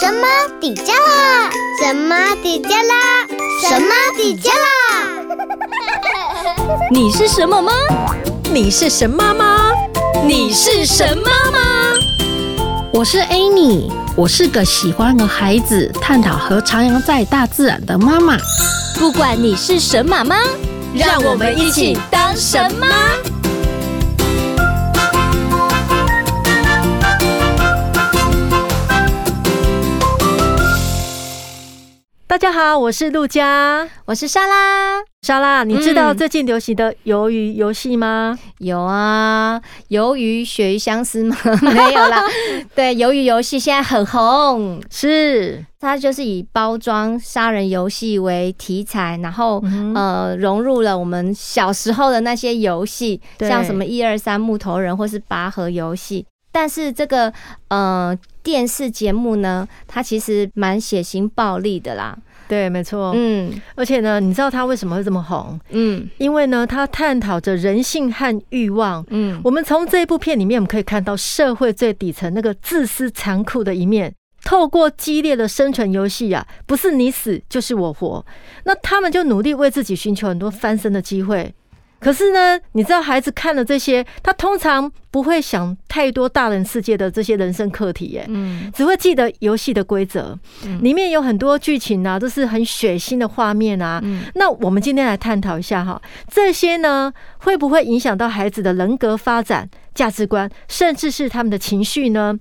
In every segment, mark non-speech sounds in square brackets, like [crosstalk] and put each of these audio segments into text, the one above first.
神妈底加拉？神妈底加拉？神妈底加拉？[laughs] 你是什么吗？你是神妈吗？你是神妈吗？我是 Annie，我是个喜欢和孩子探讨和徜徉在大自然的妈妈。不管你是神妈吗，让我们一起当神妈。大家好，我是陆佳，我是莎拉。莎拉，你知道最近流行的鱿鱼游戏吗？有啊，鱿鱼鳕鱼相思吗？[laughs] 没有啦。[laughs] 对，鱿鱼游戏现在很红，是它就是以包装杀人游戏为题材，然后呃融入了我们小时候的那些游戏，像什么一二三木头人或是拔河游戏。但是这个呃电视节目呢，它其实蛮血腥暴力的啦。对，没错。嗯，而且呢，你知道它为什么会这么红？嗯，因为呢，它探讨着人性和欲望。嗯，我们从这一部片里面，我们可以看到社会最底层那个自私残酷的一面。透过激烈的生存游戏啊，不是你死就是我活。那他们就努力为自己寻求很多翻身的机会。可是呢，你知道孩子看了这些，他通常不会想太多大人世界的这些人生课题，耶，嗯，只会记得游戏的规则，里面有很多剧情啊，都是很血腥的画面啊。那我们今天来探讨一下哈，这些呢会不会影响到孩子的人格发展、价值观，甚至是他们的情绪呢？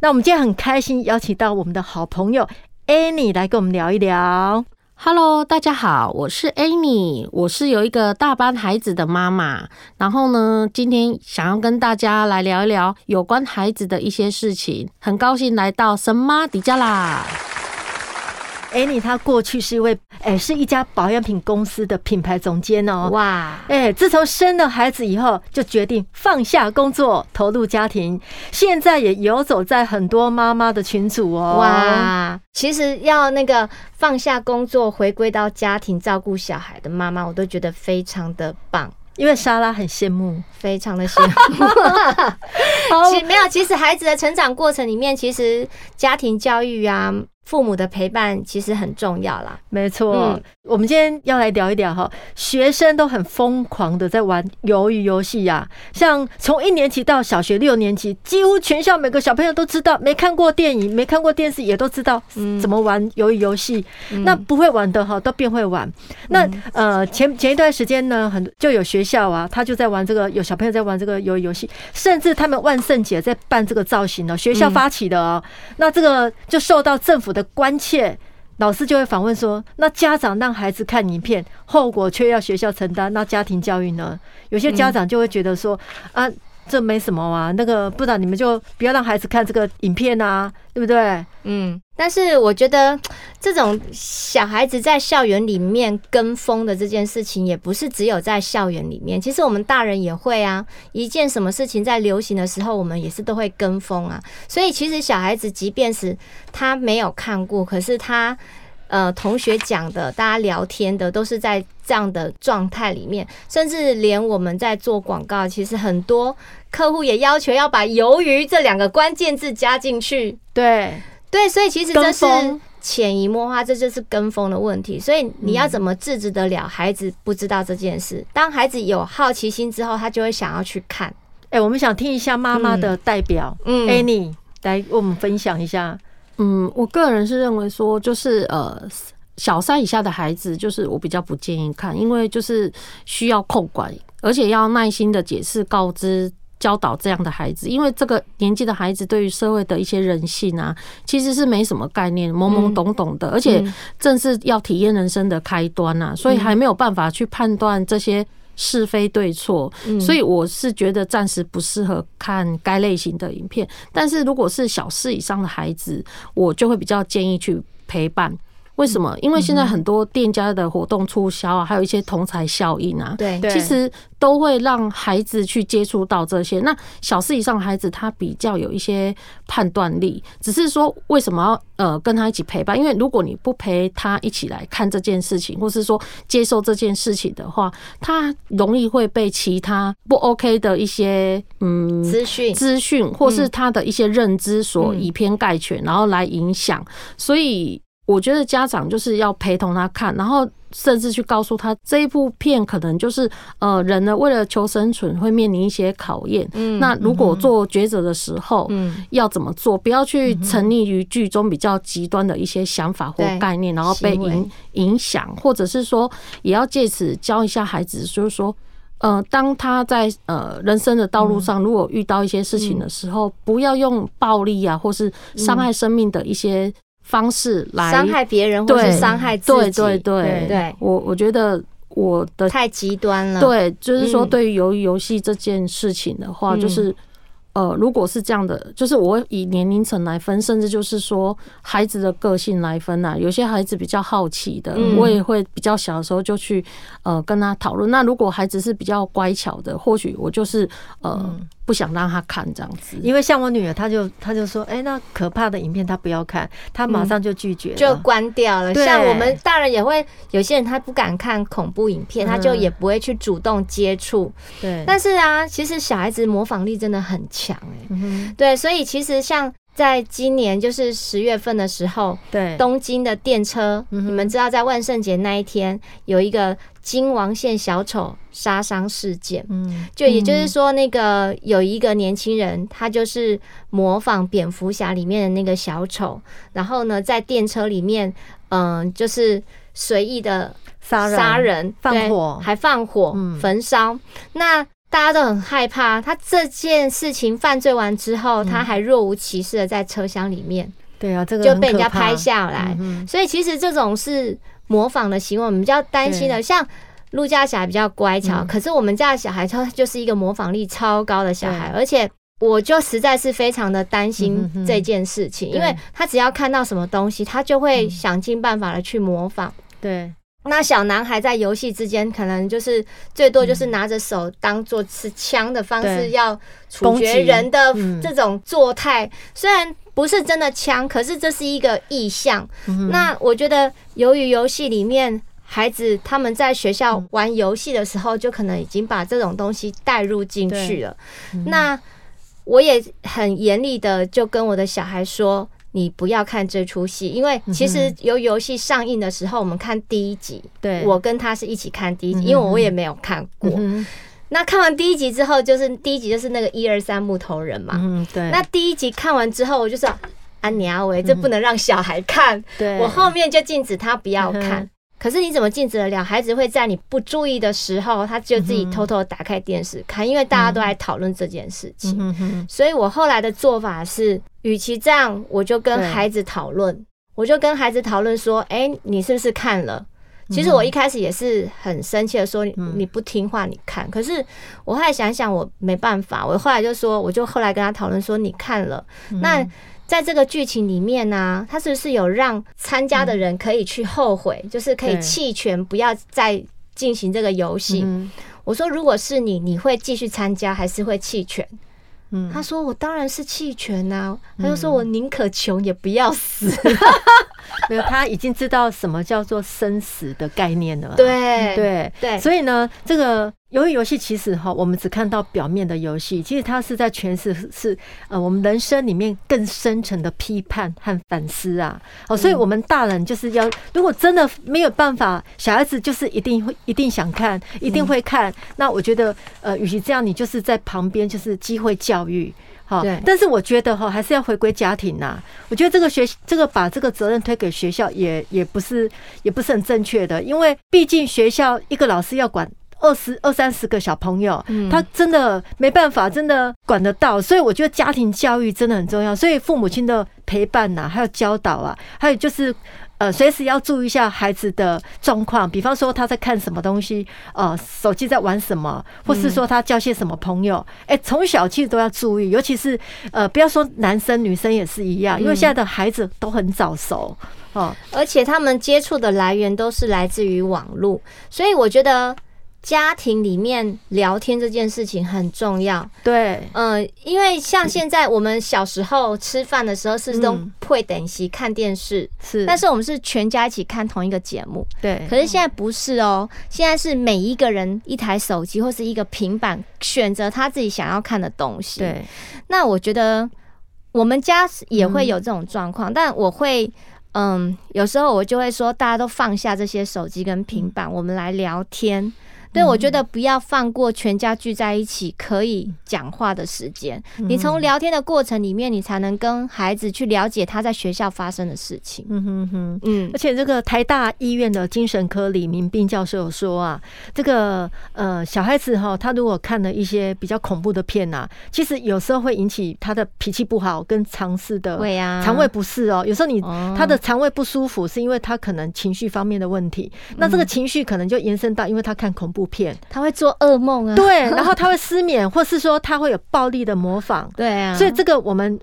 那我们今天很开心邀请到我们的好朋友 Annie 来跟我们聊一聊。Hello，大家好，我是 Annie，我是有一个大班孩子的妈妈。然后呢，今天想要跟大家来聊一聊有关孩子的一些事情。很高兴来到神妈迪迦啦。Annie 她过去是一位，哎，是一家保养品公司的品牌总监哦。哇，哎，自从生了孩子以后，就决定放下工作，投入家庭。现在也游走在很多妈妈的群组哦。哇，其实要那个放下工作，回归到家庭照顾小孩的妈妈，我都觉得非常的棒。因为莎拉很羡慕，非常的羡慕。[laughs] 其实没有，其实孩子的成长过程里面，其实家庭教育啊。父母的陪伴其实很重要啦，没错。嗯，我们今天要来聊一聊哈，学生都很疯狂的在玩鱿鱼游戏呀。像从一年级到小学六年级，几乎全校每个小朋友都知道，没看过电影、没看过电视，也都知道怎么玩鱿鱼游戏。那不会玩的哈，都变会玩。那呃，前前一段时间呢，很就有学校啊，他就在玩这个，有小朋友在玩这个鱿鱼游戏，甚至他们万圣节在办这个造型呢，学校发起的哦。那这个就受到政府的关切，老师就会反问说：“那家长让孩子看影片，后果却要学校承担，那家庭教育呢？”有些家长就会觉得说：“啊，这没什么啊，那个不然你们就不要让孩子看这个影片啊，对不对？”嗯。但是我觉得，这种小孩子在校园里面跟风的这件事情，也不是只有在校园里面。其实我们大人也会啊，一件什么事情在流行的时候，我们也是都会跟风啊。所以其实小孩子，即便是他没有看过，可是他呃同学讲的，大家聊天的，都是在这样的状态里面。甚至连我们在做广告，其实很多客户也要求要把“鱿鱼”这两个关键字加进去。对。对，所以其实这是潜移默化，这就是跟风的问题。所以你要怎么制止得了孩子不知道这件事？当孩子有好奇心之后，他就会想要去看。哎，我们想听一下妈妈的代表，嗯，Annie 来为我们分享一下。嗯，我个人是认为说，就是呃，小三以下的孩子，就是我比较不建议看，因为就是需要控管，而且要耐心的解释告知。教导这样的孩子，因为这个年纪的孩子对于社会的一些人性啊，其实是没什么概念，懵懵懂懂的，而且正是要体验人生的开端啊，所以还没有办法去判断这些是非对错，所以我是觉得暂时不适合看该类型的影片。但是如果是小四以上的孩子，我就会比较建议去陪伴。为什么？因为现在很多店家的活动促销啊，还有一些同侪效应啊，对，其实都会让孩子去接触到这些。那小四以上的孩子，他比较有一些判断力，只是说为什么要呃跟他一起陪伴？因为如果你不陪他一起来看这件事情，或是说接受这件事情的话，他容易会被其他不 OK 的一些嗯资讯资讯，或是他的一些认知所以偏概全，然后来影响，所以。我觉得家长就是要陪同他看，然后甚至去告诉他这一部片可能就是呃人呢为了求生存会面临一些考验。嗯，那如果做抉择的时候，嗯，要怎么做？不要去沉溺于剧中比较极端的一些想法或概念，然后被影影响，或者是说也要借此教一下孩子，就是说，呃，当他在呃人生的道路上，如果遇到一些事情的时候，不要用暴力啊，或是伤害生命的一些。方式来伤害别人，或是伤害自己，对对对对，我我觉得我的太极端了。对，就是说，对于游游戏这件事情的话，就是呃，如果是这样的，就是我以年龄层来分，甚至就是说孩子的个性来分呐。有些孩子比较好奇的，我也会比较小的时候就去呃跟他讨论。那如果孩子是比较乖巧的，或许我就是呃。不想让他看这样子，因为像我女儿，她就她就说，哎、欸，那可怕的影片她不要看，她马上就拒绝、嗯，就关掉了。像我们大人也会，有些人他不敢看恐怖影片，他就也不会去主动接触。对，但是啊，其实小孩子模仿力真的很强哎。对，所以其实像。在今年就是十月份的时候，对。东京的电车，你们知道在万圣节那一天有一个京王线小丑杀伤事件，嗯，就也就是说那个有一个年轻人，他就是模仿蝙蝠侠里面的那个小丑，然后呢在电车里面，嗯，就是随意的杀杀人、放火，还放火焚烧，那。大家都很害怕，他这件事情犯罪完之后，他还若无其事的在车厢里面，对啊，这个就被人家拍下来。所以其实这种是模仿的行为，我们比较担心的。像陆家小孩比较乖巧，可是我们家的小孩他就是一个模仿力超高的小孩，而且我就实在是非常的担心这件事情，因为他只要看到什么东西，他就会想尽办法的去模仿。对。那小男孩在游戏之间，可能就是最多就是拿着手当做持枪的方式要处决人的这种作态，虽然不是真的枪，可是这是一个意向。那我觉得，由于游戏里面孩子他们在学校玩游戏的时候，就可能已经把这种东西带入进去了。那我也很严厉的就跟我的小孩说。你不要看这出戏，因为其实由游戏上映的时候，我们看第一集，对，我跟他是一起看第一集，因为我也没有看过。那看完第一集之后，就是第一集就是那个一二三木头人嘛，嗯，对。那第一集看完之后，我就说啊，你阿伟，这不能让小孩看，对，我后面就禁止他不要看。可是你怎么禁止得了？孩子会在你不注意的时候，他就自己偷偷打开电视看，因为大家都在讨论这件事情。所以我后来的做法是，与其这样，我就跟孩子讨论，我就跟孩子讨论说：“哎，你是不是看了？”其实我一开始也是很生气的说：“你不听话，你看。”可是我后来想想，我没办法，我后来就说，我就后来跟他讨论说：“你看了，那。”在这个剧情里面呢、啊，他是不是有让参加的人可以去后悔，嗯、就是可以弃权，不要再进行这个游戏？嗯、我说，如果是你，你会继续参加还是会弃权？嗯，他说我当然是弃权呐，他就说我宁可穷也不要死。[laughs] 没有，他已经知道什么叫做生死的概念了。对对对，所以呢，这个由于游戏其实哈，我们只看到表面的游戏，其实它是在诠释是呃我们人生里面更深层的批判和反思啊。哦，所以我们大人就是要，如果真的没有办法，小孩子就是一定会一定想看，一定会看。那我觉得呃，与其这样，你就是在旁边就是机会教育。好，但是我觉得哈，还是要回归家庭呐。我觉得这个学，这个把这个责任推给学校，也也不是，也不是很正确的。因为毕竟学校一个老师要管二十二三十个小朋友，他真的没办法，真的管得到。所以我觉得家庭教育真的很重要。所以父母亲的陪伴呐，还有教导啊，还有就是。呃，随时要注意一下孩子的状况，比方说他在看什么东西，呃，手机在玩什么，或是说他交些什么朋友，哎，从小其实都要注意，尤其是呃，不要说男生女生也是一样，因为现在的孩子都很早熟。哦，而且他们接触的来源都是来自于网络，所以我觉得。家庭里面聊天这件事情很重要，对，嗯，因为像现在我们小时候吃饭的时候是都会等席看电视，是，但是我们是全家一起看同一个节目，对。可是现在不是哦，现在是每一个人一台手机或是一个平板，选择他自己想要看的东西。对，那我觉得我们家也会有这种状况，但我会，嗯，有时候我就会说，大家都放下这些手机跟平板，我们来聊天。对，我觉得不要放过全家聚在一起可以讲话的时间。你从聊天的过程里面，你才能跟孩子去了解他在学校发生的事情。嗯哼哼，嗯。而且这个台大医院的精神科李明斌教授有说啊，这个呃小孩子哈，他如果看了一些比较恐怖的片呐，其实有时候会引起他的脾气不好跟尝试的肠胃不适哦。有时候你他的肠胃不舒服，是因为他可能情绪方面的问题。那这个情绪可能就延伸到，因为他看恐怖。片。他会做噩梦啊，对，然后他会失眠，或是说他会有暴力的模仿，[laughs] 对啊，所以这个我们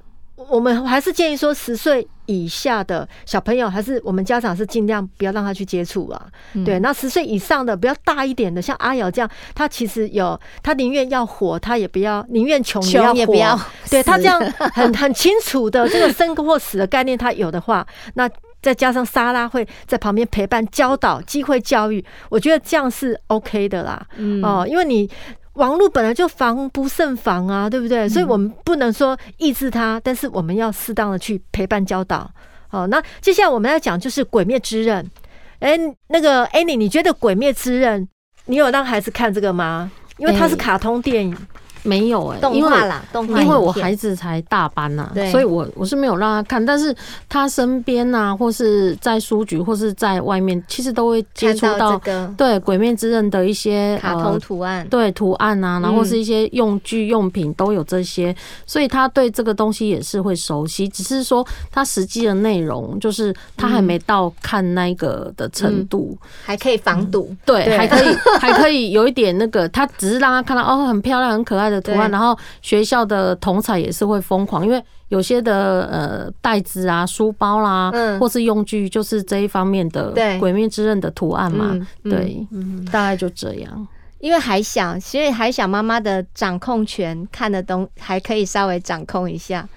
我们还是建议说，十岁以下的小朋友，还是我们家长是尽量不要让他去接触啊。对，那十岁以上的，比较大一点的，像阿瑶这样，他其实有他宁愿要活，他也不要宁愿穷也要活，对他这样很很清楚的这个生或死的概念，他有的话，那。再加上莎拉会在旁边陪伴、教导、机会教育，我觉得这样是 OK 的啦。嗯、哦，因为你网络本来就防不胜防啊，对不对？所以我们不能说抑制它，但是我们要适当的去陪伴、教导。好、哦，那接下来我们要讲就是《鬼灭之刃》。哎，那个 Annie，你觉得《鬼灭之刃》你有让孩子看这个吗？因为它是卡通电影。没有哎、欸，动画啦，动画。因为我孩子才大班呐、所以我我是没有让他看，但是他身边呐、啊，或是在书局，或是在外面，其实都会接触到这个对《鬼灭之刃》的一些卡通图案，对图案啊，然后是一些用具用品都有这些，所以他对这个东西也是会熟悉，只是说他实际的内容就是他还没到看那个的程度，还可以防堵，对，还可以还可以有一点那个，他只是让他看到哦，很漂亮，很可爱的图案，然后学校的同彩也是会疯狂，因为有些的呃袋子啊、书包啦，嗯，或是用具，就是这一方面的《鬼灭之刃》的图案嘛，对，大概就这样。因为还想，所以还想，妈妈的掌控权看得懂，还可以稍微掌控一下。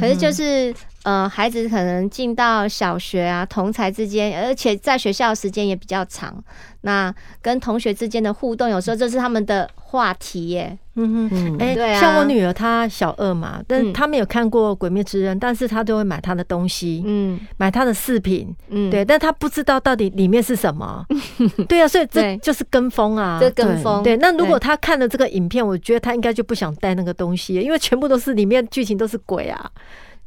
可是就是。呃，孩子可能进到小学啊，同才之间，而且在学校时间也比较长，那跟同学之间的互动，有时候这是他们的话题耶。嗯哼，哎，对啊，像我女儿她小二嘛，但她没有看过《鬼灭之刃》，但是她都会买她的东西，嗯，买她的饰品，嗯，对，但她不知道到底里面是什么。[laughs] 对啊，所以这就是跟风啊，这跟风。对，那如果她看了这个影片，我觉得她应该就不想带那个东西，因为全部都是里面剧情都是鬼啊。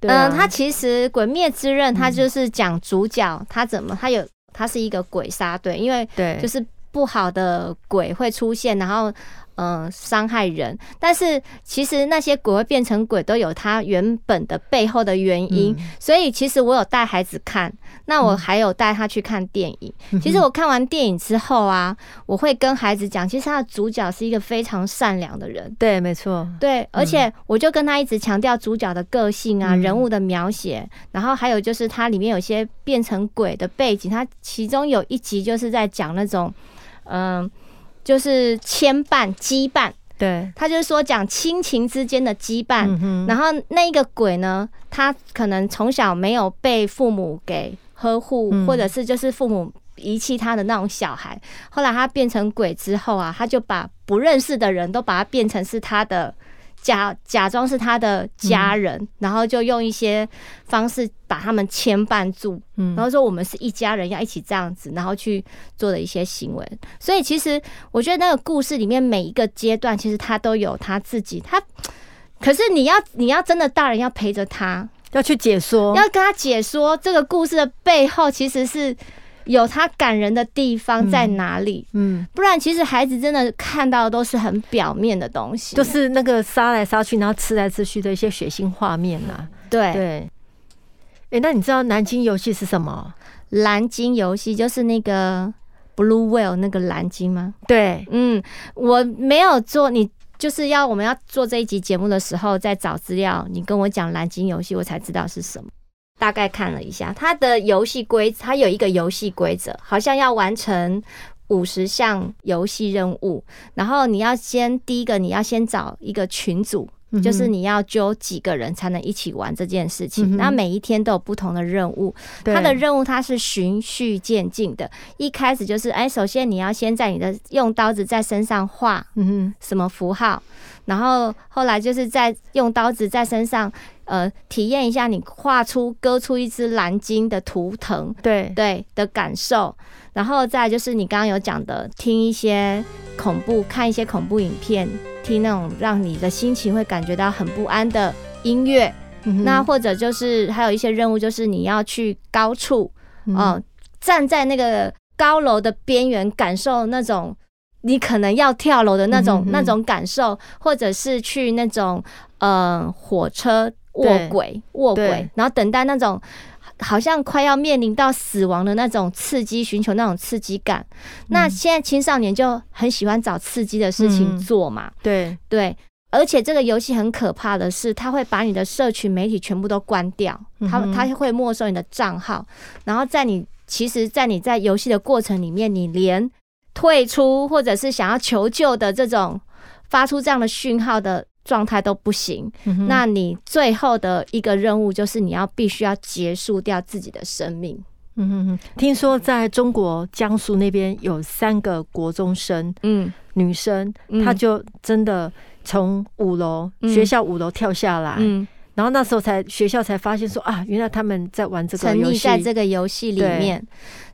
嗯，他其实《鬼灭之刃》他就是讲主角他怎么他有他是一个鬼杀队，因为对，就是不好的鬼会出现，然后。嗯，伤害人，但是其实那些鬼会变成鬼，都有它原本的背后的原因。嗯、所以其实我有带孩子看，那我还有带他去看电影。嗯、其实我看完电影之后啊，我会跟孩子讲，其实他的主角是一个非常善良的人。对，没错。对，而且我就跟他一直强调主角的个性啊，嗯、人物的描写，然后还有就是它里面有些变成鬼的背景。它其中有一集就是在讲那种，嗯。就是牵绊、羁绊，对，他就是说讲亲情之间的羁绊。然后那一个鬼呢，他可能从小没有被父母给呵护，或者是就是父母遗弃他的那种小孩。后来他变成鬼之后啊，他就把不认识的人都把他变成是他的。假假装是他的家人，嗯、然后就用一些方式把他们牵绊住，嗯、然后说我们是一家人，要一起这样子，然后去做的一些行为。所以其实我觉得那个故事里面每一个阶段，其实他都有他自己。他可是你要你要真的大人要陪着他，要去解说，要跟他解说这个故事的背后其实是。有他感人的地方在哪里？嗯，不然其实孩子真的看到的都是很表面的东西，就是那个杀来杀去，然后吃来吃去的一些血腥画面呐。对对。哎，那你知道南京游戏是什么？蓝鲸游戏就是那个 Blue Whale 那个蓝鲸吗？对，嗯，我没有做，你就是要我们要做这一集节目的时候再找资料，你跟我讲蓝鲸游戏，我才知道是什么。大概看了一下，它的游戏规，它有一个游戏规则，好像要完成五十项游戏任务，然后你要先第一个，你要先找一个群组。就是你要揪几个人才能一起玩这件事情，那、嗯、每一天都有不同的任务。它的任务它是循序渐进的，一开始就是哎，首先你要先在你的用刀子在身上画嗯什么符号，然后后来就是在用刀子在身上呃体验一下你画出割出一只蓝鲸的图腾，对。对的感受，然后再就是你刚刚有讲的听一些恐怖，看一些恐怖影片。听那种让你的心情会感觉到很不安的音乐，嗯，那或者就是还有一些任务，就是你要去高处，嗯，呃，站在那个高楼的边缘，感受那种你可能要跳楼的那种，嗯，那种感受，或者是去那种呃火车卧轨卧轨，然后等待那种。好像快要面临到死亡的那种刺激，寻求那种刺激感。那现在青少年就很喜欢找刺激的事情做嘛？对对，而且这个游戏很可怕的是，他会把你的社群媒体全部都关掉，他他会没收你的账号，然后在你其实，在你在游戏的过程里面，你连退出或者是想要求救的这种发出这样的讯号的。状态都不行，那你最后的一个任务就是你要必须要结束掉自己的生命。嗯哼哼，听说在中国江苏那边有三个国中生，嗯，女生，她就真的从五楼学校五楼跳下来，嗯，然后那时候才学校才发现说啊，原来他们在玩这个游戏，沉溺在这个游戏里面。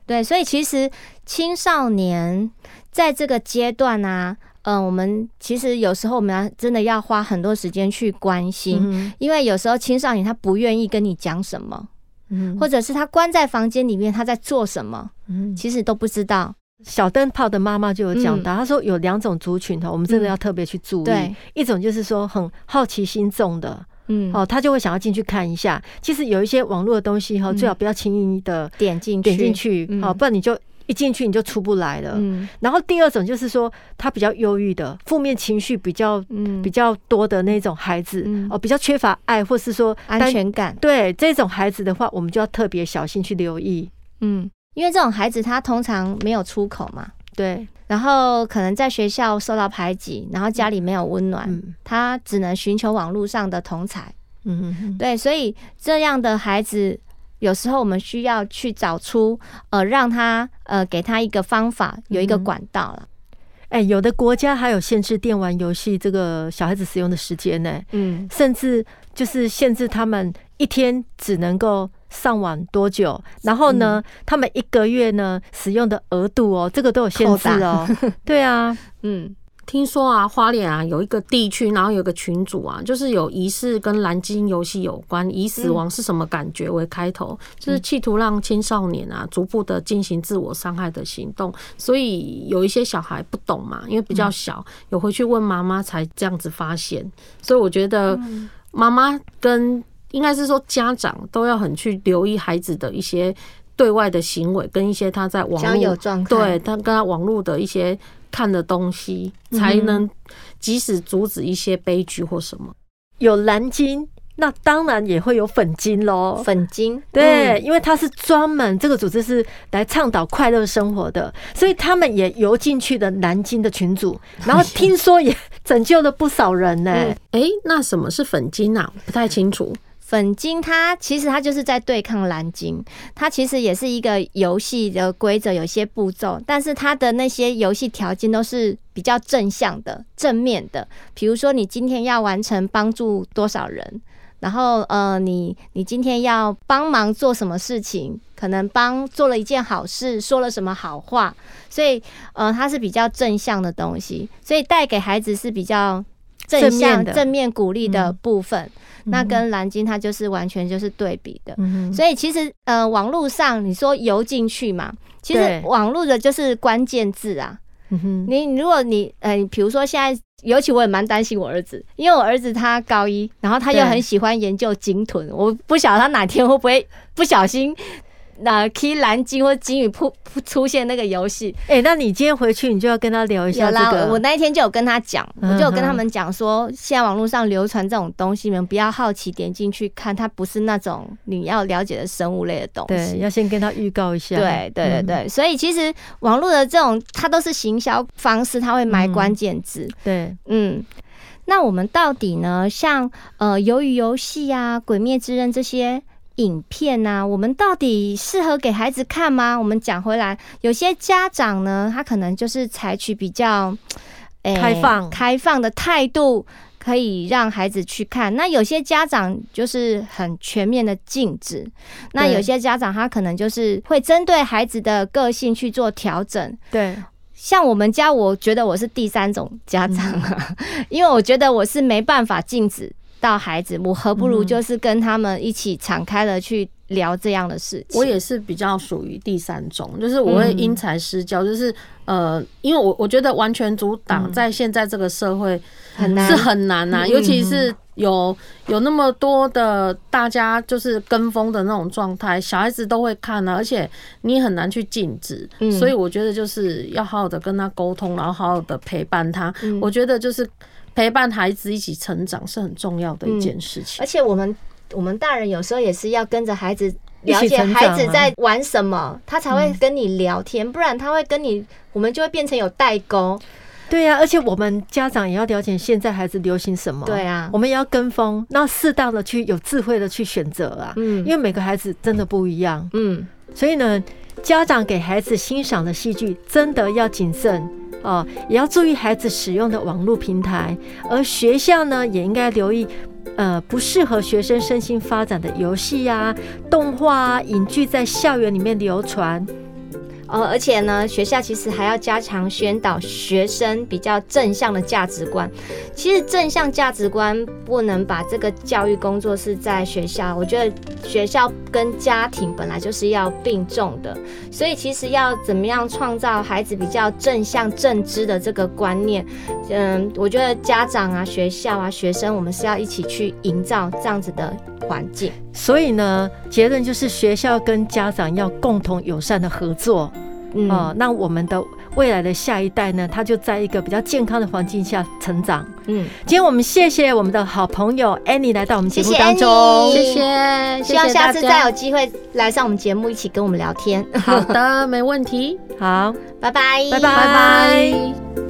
对，所以其实青少年在这个阶段啊。嗯，我们其实有时候我们要真的要花很多时间去关心，嗯，因为有时候青少年他不愿意跟你讲什么，嗯，或者是他关在房间里面他在做什么，嗯，其实都不知道。小灯泡的妈妈就有讲到，她、嗯、说有两种族群哈，我们真的要特别去注意。嗯，一种就是说很好奇心重的，嗯，哦，他就会想要进去看一下。其实有一些网络的东西哈，最好不要轻易的点进点进去，好，不然你就。一进去你就出不来了。嗯，然后第二种就是说，他比较忧郁的，负面情绪比较嗯比较多的那种孩子，哦，比较缺乏爱，或是说安全感。对这种孩子的话，我们就要特别小心去留意。嗯，因为这种孩子他通常没有出口嘛，对，然后可能在学校受到排挤，然后家里没有温暖，他只能寻求网络上的同才。嗯，对，所以这样的孩子。有时候我们需要去找出，呃，让他呃给他一个方法，有一个管道了。哎、欸，有的国家还有限制电玩游戏这个小孩子使用的时间呢，嗯，甚至就是限制他们一天只能够上网多久，然后呢，他们一个月呢使用的额度哦，这个都有限制哦。对啊，[laughs] 嗯。听说啊，花莲啊有一个地区，然后有个群组啊，就是有疑似跟蓝鲸游戏有关，以死亡是什么感觉为开头，就是企图让青少年啊逐步的进行自我伤害的行动。所以有一些小孩不懂嘛，因为比较小，有回去问妈妈才这样子发现。所以我觉得妈妈跟应该是说家长都要很去留意孩子的一些对外的行为，跟一些他在网络对他跟他网络的一些。看的东西才能及时阻止一些悲剧或什么。有蓝鲸，那当然也会有粉金喽。粉金，对，因为它是专门这个组织是来倡导快乐生活的，所以他们也游进去的蓝鲸的群组，然后听说也 [laughs] 拯救了不少人呢。哎，那什么是粉金啊？不太清楚。粉鲸它其实它就是在对抗蓝鲸，它其实也是一个游戏的规则，有些步骤，但是它的那些游戏条件都是比较正向的、正面的。比如说，你今天要完成帮助多少人，然后呃，你你今天要帮忙做什么事情，可能帮做了一件好事，说了什么好话，所以呃，它是比较正向的东西，所以带给孩子是比较正向、正面鼓励的部分。那跟蓝鲸它就是完全就是对比的，嗯、所以其实呃，网络上你说游进去嘛，其实网络的就是关键字啊。你如果你呃，比如说现在，尤其我也蛮担心我儿子，因为我儿子他高一，然后他又很喜欢研究鲸豚，我不晓得他哪天会不会不小心那 key 蓝鲸或鲸鱼扑出现那个游戏。哎、欸，那你今天回去，你就要跟他聊一下这个。我那一天就有跟他讲，我就有跟他们讲说，现在网络上流传这种东西，你们不要好奇点进去看，它不是那种你要了解的生物类的东西。对，要先跟他预告一下。对对对对，嗯、所以其实网络的这种，它都是行销方式，它会埋关键字。嗯、对，嗯。那我们到底呢？像呃，鱿鱼游戏啊，《鬼灭之刃》这些影片啊，我们到底适合给孩子看吗？我们讲回来，有些家长呢，他可能就是采取比较诶开放开放的态度，可以让孩子去看。那有些家长就是很全面的禁止。那有些家长他可能就是会针对孩子的个性去做调整。对。像我们家，我觉得我是第三种家长啊，[laughs] 因为我觉得我是没办法禁止到孩子，我何不如就是跟他们一起敞开的去聊这样的事情。我也是比较属于第三种，就是我会因材施教，就是呃，因为我我觉得完全阻挡在现在这个社会很难，是很难呐，尤其是。有有那么多的大家就是跟风的那种状态，小孩子都会看啊，而且你很难去禁止，嗯，所以我觉得就是要好好的跟他沟通，然后好好的陪伴他。我觉得就是陪伴孩子一起成长是很重要的一件事情。而且我们我们大人有时候也是要跟着孩子了解孩子在玩什么，他才会跟你聊天，不然他会跟你，我们就会变成有代沟。对呀、啊，而且我们家长也要了解现在孩子流行什么。对啊，我们也要跟风，那适当的去有智慧的去选择啊。嗯，因为每个孩子真的不一样。嗯，所以呢，家长给孩子欣赏的戏剧真的要谨慎哦，也要注意孩子使用的网络平台。而学校呢，也应该留意呃不适合学生身心发展的游戏啊、动画啊、影剧在校园里面流传。呃，而且呢，学校其实还要加强宣导学生比较正向的价值观。其实正向价值观不能把这个教育工作是在学校，我觉得学校跟家庭本来就是要并重的。所以其实要怎么样创造孩子比较正向正知的这个观念，嗯，我觉得家长啊、学校啊、学生，我们是要一起去营造这样子的环境。所以呢，结论就是学校跟家长要共同友善的合作。嗯，哦，那我们的未来的下一代呢，他就在一个比较健康的环境下成长。嗯，今天我们谢谢我们的好朋友 Annie 来到我们节目当中，谢谢，希望下次再有机会来上我们节目，一起跟我们聊天。好的，没问题。[laughs] 好，拜拜，拜拜，拜拜。